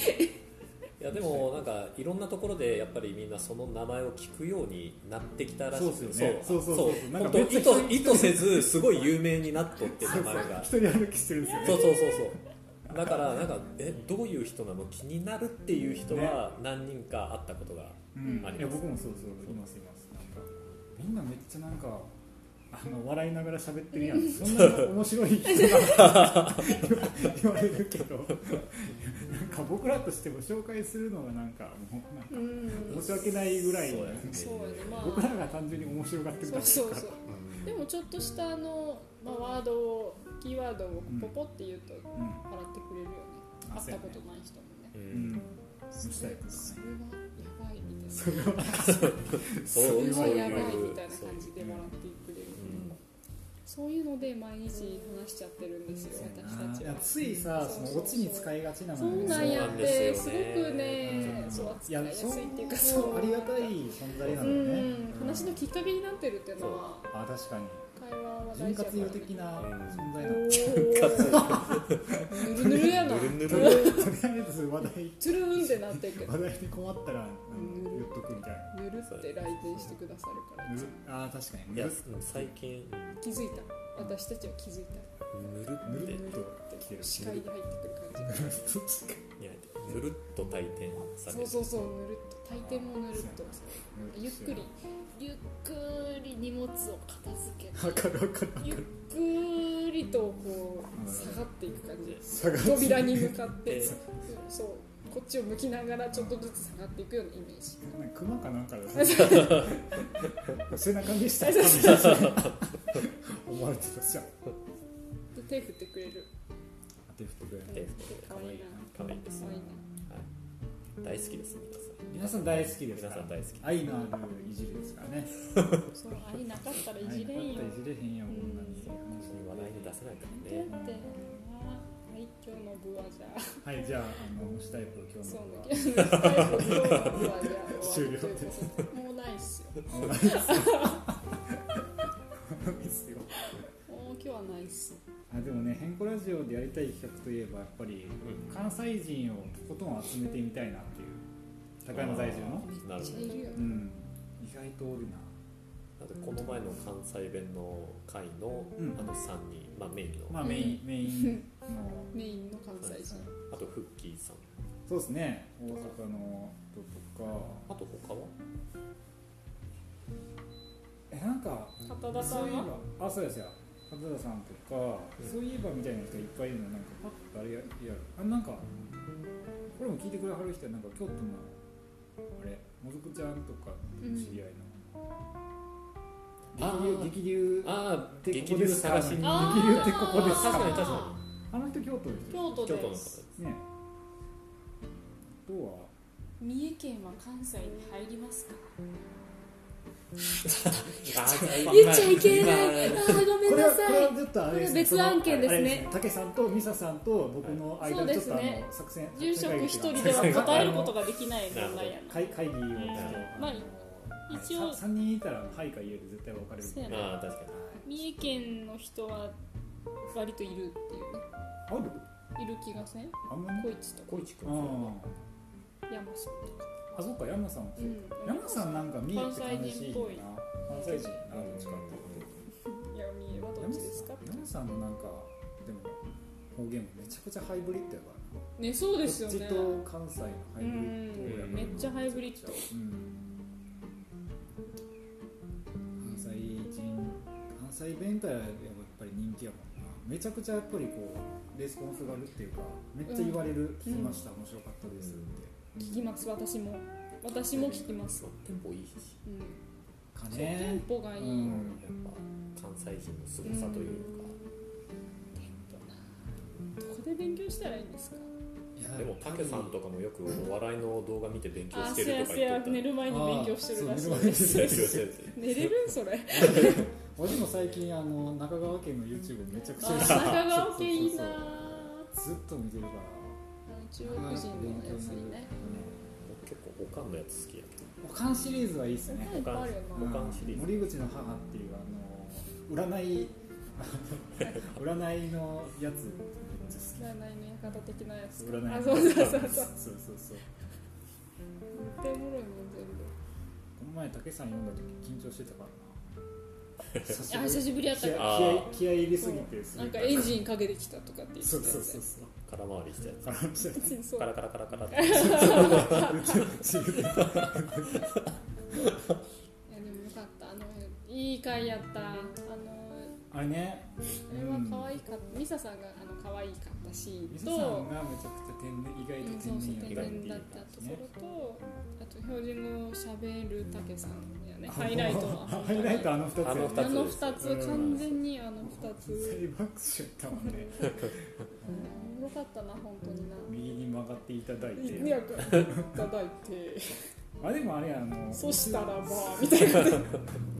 やでもなんかいろんなところでやっぱりみんなその名前を聞くようになってきたらしくそうっすよね。そう。そうそうそう本当意図意図せずすごい有名になっとって名前が。一人歩きしてるんですよね。そうそうそうそう。だからなんかえどういう人なの気になるっていう人は何人か会ったことがうん、あります。いや僕もそうそういますいます。なんかみんなめっちゃなんかあの笑いながら喋ってるやん。そんな面白い人が言われるけど。なんか僕らとしても紹介するのがなんかもうなんかうん。申し訳ないぐらいそうやねそうやねま僕らあが単純に面白がってるそだけだから。うそうそう。でもちょっとしたあの、まあ、ワードをキーワードをポポって言うとうん。払ってくれるよね、あ会ったことない人もね。ううん。ん。それはやばいみたいなそれはそうそれはやばいみたいな感じでもらってくれる、うんそういうので毎日話しちゃってるんですよ私たちは。ついさそのオチに使いがちなのそうなんやっそうなんですよねてすごくねうん。そう扱いやすいっていうか。そそうありがたい存在なうのよね。ん。話のきっかけになってるっていうのは。あ確かに潤滑油的な存在おな。のーぬるぬるやな。ぬるぬるとりあえず話題つるんってなってるけど話題に困ったら、うん、言っとくみたいな。ぬるって来店してくださるからぬるあー確かにいやぬる最近。気づいた私たちは気づいた。ぬるぬるって。来て。る視界に入ってくる感じ。がいやぬるっと退店される。そうそうそうぬるっと大抵もぬるっと。ゆっくりゆっくり荷物を片付けてゆっくりとこううん下がっていく感じ。下が扉に向かって。え そうこっちを向きながらちょっとずつ下がっていくようなイメージ。熊かなんかだ背中見した。ら思われてたじゃん。で手振ってくれる。手振ってくれる。手振ってかわいいな可愛いですかわい。大好きです皆さん。大好きです皆さん大好き。愛のあるいじりですからね。そう愛なかったらいじれんよ愛なかったらいじれへんよこんなに。皆さん話題に出せないからだね。ってはい今日の部はじゃあはいじゃああの虫タイプ今日そうのねは今日の。部はじゃあ終わるということでもうないっすよ。もうないですよないですよ。もう今日はないっすあでもね変更ラジオでやりたい企画といえばやっぱりうん。関西人をとことん集めてみたいなっていう高山在住の。なるほど。うん。意外とおるな。なんでこの前の関西弁の回のうん。あの3人、まあ、メインの、まあメインメインの。メインの関西人。あとフッキーさん。そうですね。大阪の人とか。あと他は？えなんか片田さそうんいえはばあそうですよ片田さんとか、そういえばみたいな人いっぱいいるのなんかパッとあれややるあなんかこれも聞いてくれはる人はなんか京都のあれもずくちゃんとか知り合いの、激流ああで激流ここですか探し。に激流ってここですか？確かに確かあの人京都ですよ京都に京都の方でですすねは？三重県は関西に入りますか？言っちゃいけない。今あーごめんなさい。はちょっとあれですこれ別案件ですね。そのあれ竹さんとミサさんと僕の間そうでちょっと作戦住職一人では答えることができない問題やな会会議をちょっと。んまあ一応3人いたらはいか言える絶対分かれる。ああ確かに。三重県の人は割といるっていう。ねある？いる気がせん？あんまり？小市とか。小市君あ山さんとかああそっか山さんもそううん。山さんなんか三重って感じしいな。関西人などっちかって。いういや三重はとどっちですか？山さんのなんかでも方言もめちゃくちゃハイブリッドやからな。ねそうですよこっちねと関西のハイブリッドやから。うん。めっちゃハイブリッド。うん。関西人関西弁界はやっぱり人気やもんな。めちゃくちゃやっぱりこうレスポンスがあるっていうかめっちゃ言われる、聞きました、面白かったですって、聞きます私も。私も聞きます。テンポいいし。うん。かそうテンねポがいい、うんやっぱ関西人の凄さというか、テンポなどこで勉強したらいいんですか？でもタケさんとかもよくお笑いの動画見て勉強あしてるとか言って寝る前に勉強してるらしいです。寝れる？それ。私も最近あの中川家の YouTube めちゃくちゃあ中川家いいなずっと見てるから中国人のやついいね。僕結構おかんのやつ好きやけど。おかんシリーズはいいっすねおなかんシリーズ。森口の母っていうあの占い 占いのやつ占いの館的なやつ占いのあそうそうそうそう。そうそうそう。絶対おもろいもん全部。この前竹さん読んだ時緊張してたからな。あ久しぶりやった。気合からあー気合い入れすぎてなんかエンジンかけてきたとかって言ってそうたやつそうそうそう空回りし カラカラカラカラって。いやでもよかった。あのいい回やった。あのあれね。あれは可愛かった。ミサさんがあの可愛かったし伊と佐さんがめちゃくちゃ天然意外うんとそうそう天天然だったところとあと標準語しゃべるたけさんやね。あハイライトは。ハイライトあの二つやね。あの二つ完全にあの二つ。大爆笑やったもんね。うん。よかったな本当にな。右に曲がっていただいて。いやいただいて。あでもあれやあのそしたらばみたいな。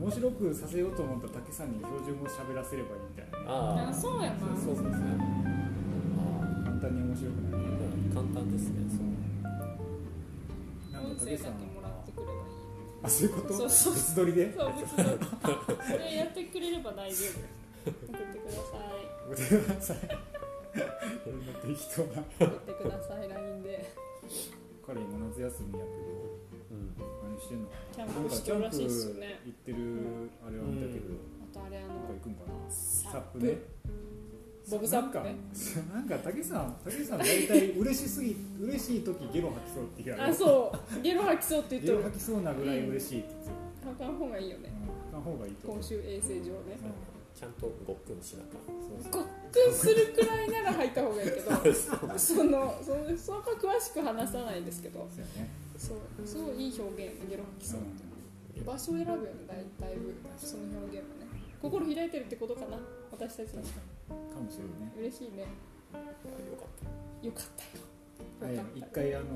面白くさせようと思った竹さんに標準語喋らせればいいみたいなね。あああそうやな。そうそうそう簡単に面白くない。ね簡単ですねなん音声だけか竹さんあそういうこと？そうそう。別撮りで？そう別にそれやってくれれば大丈夫。送ってください。ごめんなさい。俺の適当な送ってください。LINE で彼今夏休みやけうん。ど何してんのかキャなンプしてるらしいっすよね行ってるあれは見たけど。あとあれあの行くんかな？サップねボブサップねなんかなんか竹さん竹さん大体嬉しすぎ嬉しい時ゲロ吐きそうって言うやろ。あそう。ゲロ吐きそうってゲ言ってる。ロ吐きそうなぐらい嬉しいって言って吐かん方がいいよねたうんた方がいいと公衆衛生上ねちゃんとごっくんしなかごっくんするくらいなら吐いた方がいいけど そのそのそこは詳しく話さないですけど。そうやね。そうすごいいい表現ゲロ吐きそうって。場所を選ぶよねだいだいぶその表現はね。心開いてるってことかな私たちの。確かもしれないね。嬉しいね。あよかった。よかった。よあいや一回あの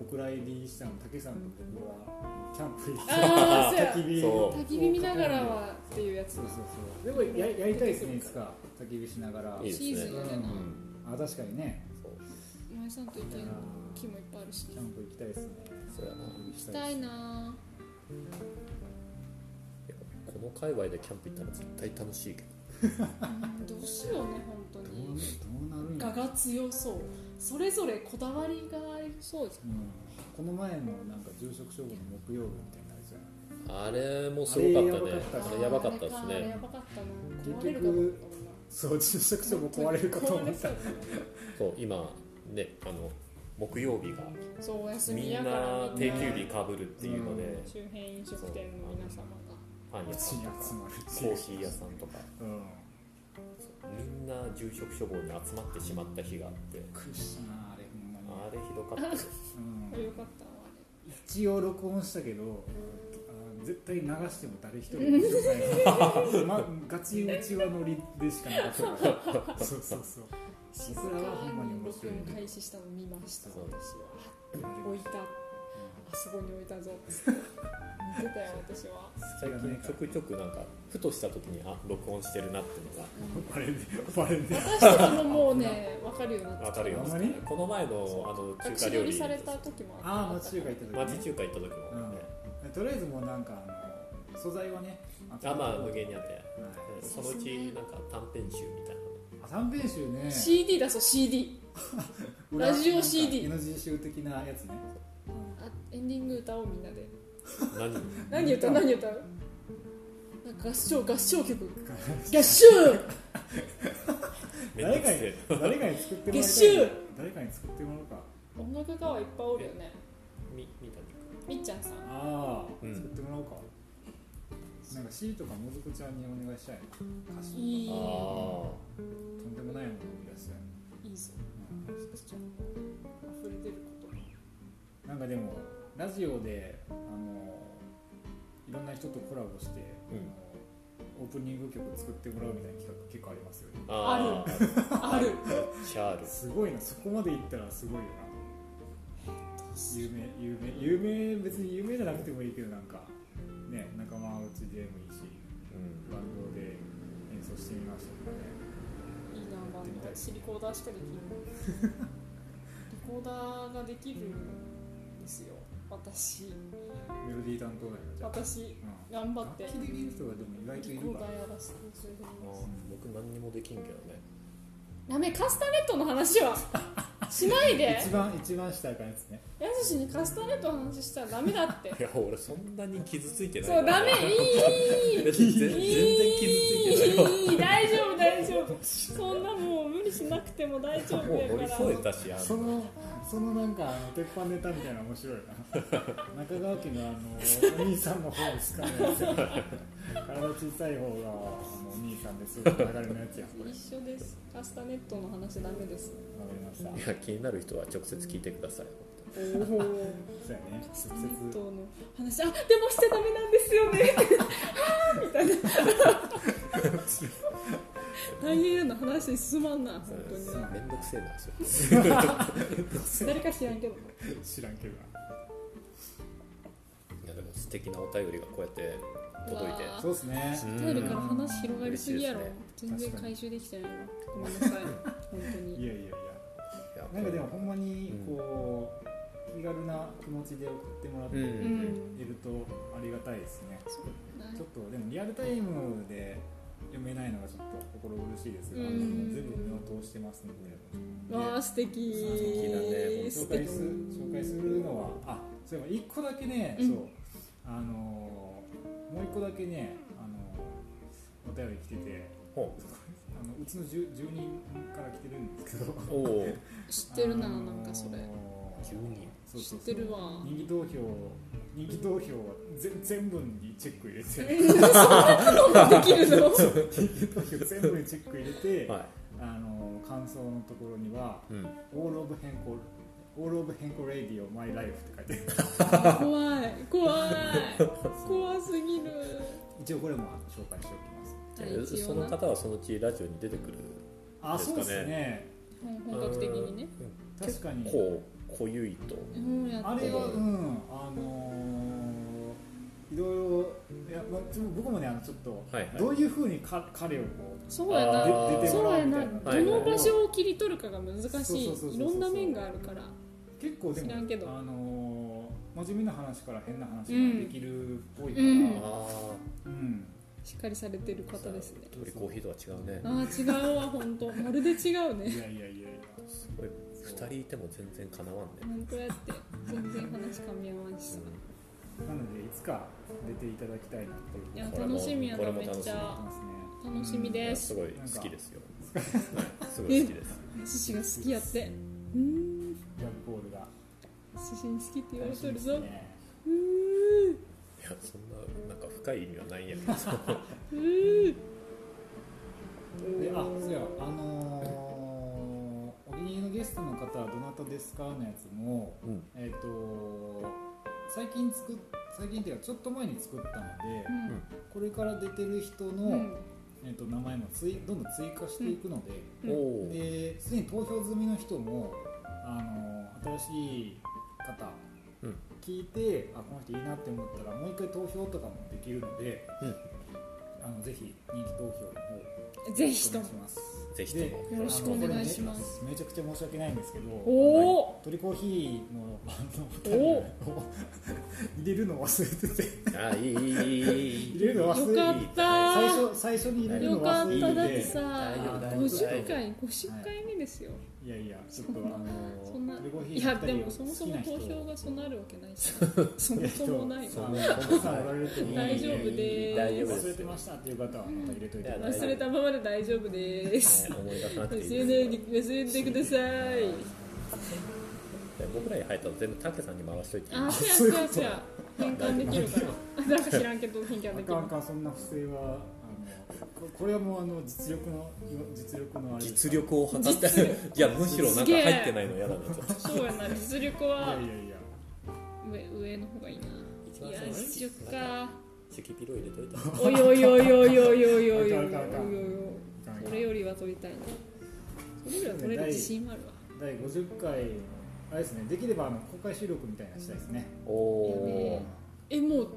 お蔵入りしたの竹さんと僕はキャンプ行って焚き火焚き火見ながらはっていうやつ。そう。そうそうでもややりたいですねいつか？焚き火しながら。いいですね。シーズンやでなあ確かにね。前さんと行ける木もいっぱいあるし。キャンプ行きたいですね。そうやな。行きたいな。この界隈でキャンプ行ったら絶対楽しいけど。うんどうしようね本当に。どうなるんや我が強そう。それぞれこだわりがありそうじうん。この前のなんか住職処分の木曜日みたいなやつやあれもすごかったね。あれやばかったですあれかあれやねばかったな。壊れるかと思ったもんなそう住職処分壊れるかと思った。壊れそうそう今ねあの木曜日がそうお休みんみやからなみんな定休日かぶるっていうので。周辺飲食店の皆様がパン屋さんとか集まるコーヒー屋さんとか。うん。みんな住職処分に集まってしまった日があって。びっくりしたなあれほんまに。あれひどかったです。うん。よかったわ。あれ。一応録音したけどあ絶対流しても誰一人面白くない、ま、ガチうちわ乗りでしかなかった。そうそうそう。静それはほんまに録音開始したの見ました。そう私は置いたあそこに置いたぞ。って見てたよ私は。最近ちょくちょくなんかふとした時にあ録音してるなっていうのが バレるバレる私たちももうね分かるようになって分かるよこの前のあの中華料理された時もああ町中華行った時、ね、町中華行った時もね、うん、とりあえずもうなんかあの素材はねあまあ無限にあって。はい。そのうちなんか短編集みたいなあ短編集ね。CD だそう CD ラジオ CD NG 集的なやつね、あエンディング歌おうみんなで。何？何歌う？何歌う？なんか合唱合唱曲。合唱！めんど誰かにくせえ。誰かに作ってもらいたい月収誰かに作ってもらうか。音楽家はいっぱいおるよね。み見たみっちゃんさん。ああ、うん。作ってもらおうか。なんか C とかもずこちゃんにお願いしたいな歌詞いい。あとんでもないものを生み出したいいいぞな、溢れ出るなんかでもラジオであのいろんな人とコラボして、うん。あのオープニング曲作ってもらうみたいな企画結構ありますよね。ああある。シャールすごいな。そこまでいったらすごいよな。有名有名有名別に有名じゃなくてもいいけどなんかね仲間内でもいいしうん。バンドで演奏してみましたとかね。いいなバンド。私リコーダーしかできるリコーダーができるんですよ。私。メロディー担当だよじゃあ、私うん、頑張って。楽器できる人がでも意外といるから。やらせていただきあますー僕何にもできんけどね。ダメカスタネットの話は。しないで。一番一番下からやつね。やすしにカスタネットの話したらダメだって。いや俺そんなに傷ついてないそうダメいい。全全然傷ついてないいい大丈夫大丈夫。そんなもう無理しなくても大丈夫もう乗りやから越えたしあそのそのなんかあの鉄板ネタみたいなの面白いな。中川家のあのお兄さんの方ですかね。体小さい方があのお兄さんです。流れのやつや一緒です。カスタネットの話ダメですわかりましたいや気になる人は直接聞いてください。おおそうやね直の話。あでもしちゃダメなんですよね。あーみたいな大変やな話進まんな本当に。なめんどくせえなんですよ誰か知らんけど。知らんけどいやでも素敵なお便りがこうやって届いて。そうですね。お便りから話広がりすぎやろ、嬉全然回収できてないわごめんなさい。本当に。いやいやいや。いやなんかでもほんまにこう、気軽な気持ちで送ってもらってうん。いうん。るとありがたいですね、そうだね。ちょっとでもリアルタイムで読めないのがちょっと心苦しいですが、うん。全部目を通してますので、わあ素敵。素敵だね。素敵。紹介する紹介するのはあそういえば1個だけね、うん。そう。あのーもう1個だけねあのーお便り来ててほあのうちの住住人から来てるんですけど。知ってるな、あのーなんかそれ。急にそうそうそう知ってるわ。人気投票人気投票は全全部にチェック入れて。えーそんなこともできるの？人気投票全部にチェック入れて、はあの感想のところにはい、うん、「All of 変更 All of 変更 Radio My Life」って書いてある。怖い。怖い。怖すぎる。一応これも紹介しておきます。その方はそのうちラジオに出てくるあですかね。そうですね。本格的にね。うん。確かに濃ゆいと。うん。あれはうんあのーいろいろいや、僕もねあのちょっと、はいはい。どういうふうにか彼をこそうやな。あー出てもそうやな。どの場所を切り取るかが難しい。いろんな面があるから。う結構でも知らんけど。あのー真面目な話から変な話ができるっぽいから、うん。あうんしっかりされてる方ですね。あ鳥コーヒーとは違うね。ああ違うわ本当まるで違うね。いやいやいやいや。すごい2人いても全然かなわんね、本当やって全然話噛み合わんし。さなのでいつか出ていただきたいなっていう。いや楽しみやなめっちゃ。楽しみいです。やすごい好きですよ。は いすごい好きです。寿司が好きやって。ん。ジャンボールが。寿司に好きって言われとるぞ。うー。んいやそんななんか深い意味はないんやけど。あそうや。あのーお気に入りのゲストの方はどなたですかのやつもうん。えっ、と最近作っ最近っていうかちょっと前に作ったので、うん。これから出てる人の、うん。えっと名前もついどんどん追加していくので、すでに投票済みの人もあの新しい方、うん。聞いてあこの人いいなって思ったらもう一回投票とかもできるので、うん。あのぜひ人気投票の方ぜひとも。お願いしますぜひとも。よろしくお願いします、ね、めちゃくちゃ申し訳ないんですけどおお鳥コーヒーのバンドを 入れるの忘れてて。あいい入れるの忘れてよかった。最初最初に入れるの忘れてて。よかっただってさ50回50回目ですよ、はいやいやちょっとあのそんないやでもそもそも投票がそんなあるわけないし。そもそもないわ。大丈夫です大丈夫です。忘れてましたっていう方はまた入れといてください。忘れたままで大丈夫です。思い出さなくていい忘れないで忘れてください。で僕らに入ったら全部竹さんに回しといて。あそういうこと。せや。変換できるから。なんか知らんけど変換であきる。かんあかんそんな不正はここれはもうあの実力の実力のあれです実力を測って。実 いやむしろなんか入ってないの嫌だなそうやな実力いやはいやいや。上上の方がいいな。いや実力か。シキピロ入れといたおいおいおいおいおいおいおいおいおいそれよりは取りたいな。それよりは取れる自信あるわ。第50回あれですねできればあの公開収録みたいなのしたいですね。おおねえもう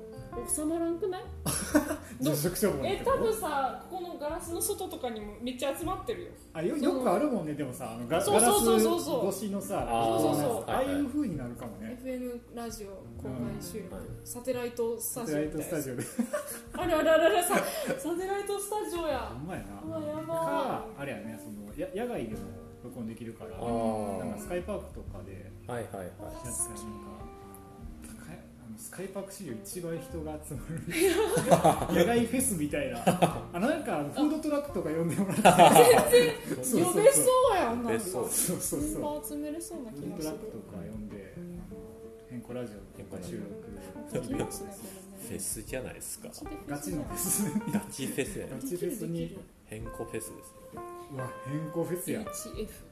収まらんくない？え多分さここのガラスの外とかにもめっちゃ集まってるよ。あよよくあるもんねでもさあのガそうそうそうそう。そうガラス越しのさあー。そうそうそう。ああいう風になるかもね。FM ラジオ公開収録、サテライトスタジオ。サテライトスタジオで。あれあれあれあれさサテライトスタジオや。ほんまやな。うわやばかあれやねそのや野外でも録音できるからなんかスカイパークとかではいはいはい。やつがなんかスカイパーク史上一番人が集まる。野外フェスみたいな。あなんかフードトラックとか呼んでもらって。呼そうそうそうべそうやんな。んかそうそう。そうバー集めれそうなフ気がする。ードトラックとか呼んで変更ラジオの公開収録フェスじゃないですか。ガチのフェス。ガチフェスガチフェスに。変更フェスですようわ変更フェスや。HF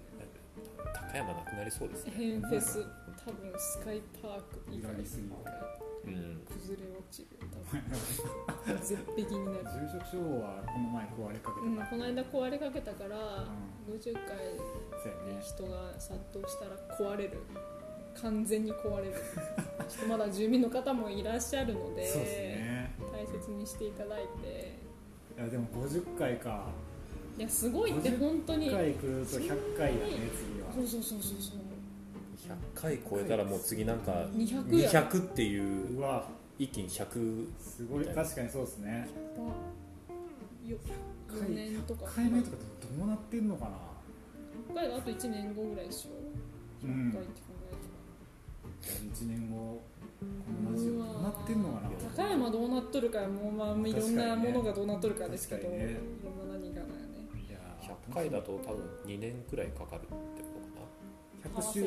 高山なくなりそうですね。変フェス多分スカイパーク以外。やりすぎうん。崩れ落ちる。多分。絶壁になる。住職証はこの前壊れかけうん、この間壊れかけたから、50回らそうやね人が殺到したら壊れる。完全に壊れる。ちょっとまだ住民の方もいらっしゃるのでそうですね大切にしていただいていやでも50回かいやすごいって50本当に。100回来ると100回やね次は。そうそうそうそうそう。100回超えたらもう次なんか200や。200っていううわ。一気に100すごい。確かにそうですね。よ回4年とか。100回目とかどうなってんのかな。100回があと1年後ぐらいでしょ。うん。100回って考1年後このラジオどうなってんのかな。えたら高山どうなっとるかもうまあいろんなものがどうなっとるかですけど、確かにね。いろんな何が。100回だと多分2年くらいかかるってことか100週。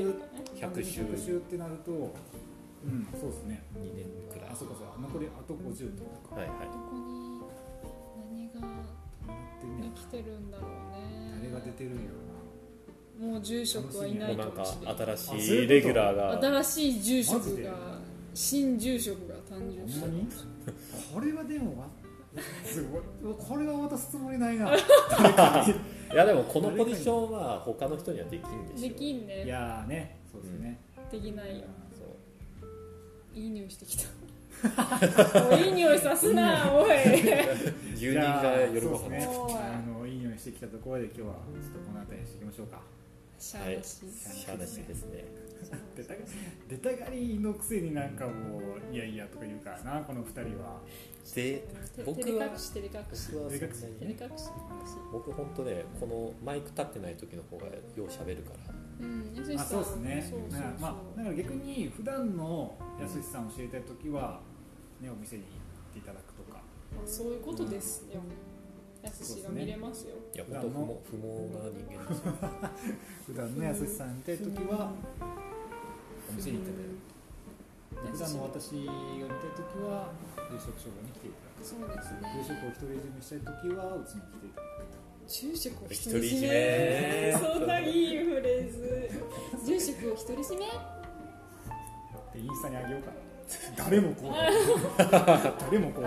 100週。100週ってなるとうんそうですね。な2年くらい。あそうかそうか。残りあと50とか。はいはい。どこに何が生きてるんだろ。うね誰が出てるんやろもう住職はいないかもうなんかもしれない新しいレギュラーが。新しい住職が新住職が誕生した これはでもわ すごい。これは渡すつもりないな。いやでもこのポジションは他の人にはできんでしょできんいねやーねそうですね、できない。よそう。いい匂いしてきた。おいいい匂いさすなおい。住人が夜ご飯そうですね。あのいい匂いしてきたところで今日はちょっとこの辺りにしていきましょうか。しゃあはい。なししゃあなしですね出 た出たがりのくせになんかもういやいやとか言うからなこの二人は。でて僕は照れ隠し僕はそんな照れ隠し照れに隠し。僕本当ねこのマイク立ってない時の方がよう喋るから。うん安さんあそうですね。まあだから逆に普段の安さんを知りたい時はねお店に行っていただくとか。まあそういうことですよ。安しが見れますよ。いや本当不毛不毛な人間ですよ。普段の安さん見たい時はお店に行っていただくうん。普段の私が見たい時は夕食処方に来ていただく。そうですね。夕食を独り占めしたい時はうちに来ていただく。住職を独独り占め。め そんないいフレーズ。住職を独り占め？でインスタにあげようか。誰もこう誰もこう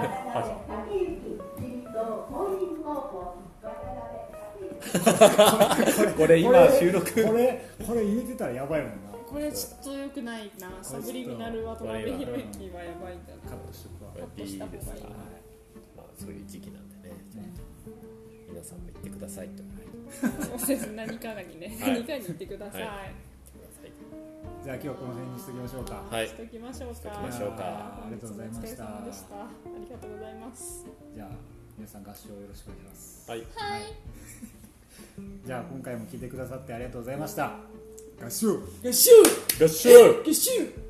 これ今収録これこれ言うてたらやばい。もんなこれちょっと良くないな。サブリミナル渡辺裕之はやばいんだカットしとくわ。カットした方がいいまあそういう時期なんで。ね皆さんも言ってくださいと。そうです何かにね、はい何かに言ってください、はじゃあ今日はこの辺にしときましょうか。はい。しときましょうか。しときましょうか。ありがとうございました。ありがとうございますじゃあ皆さん合唱よろしくお願いします。はい。はい。じゃあ今回も聞いてくださってありがとうございました Cachorro! Cachorro! Cachorro! Cachorro!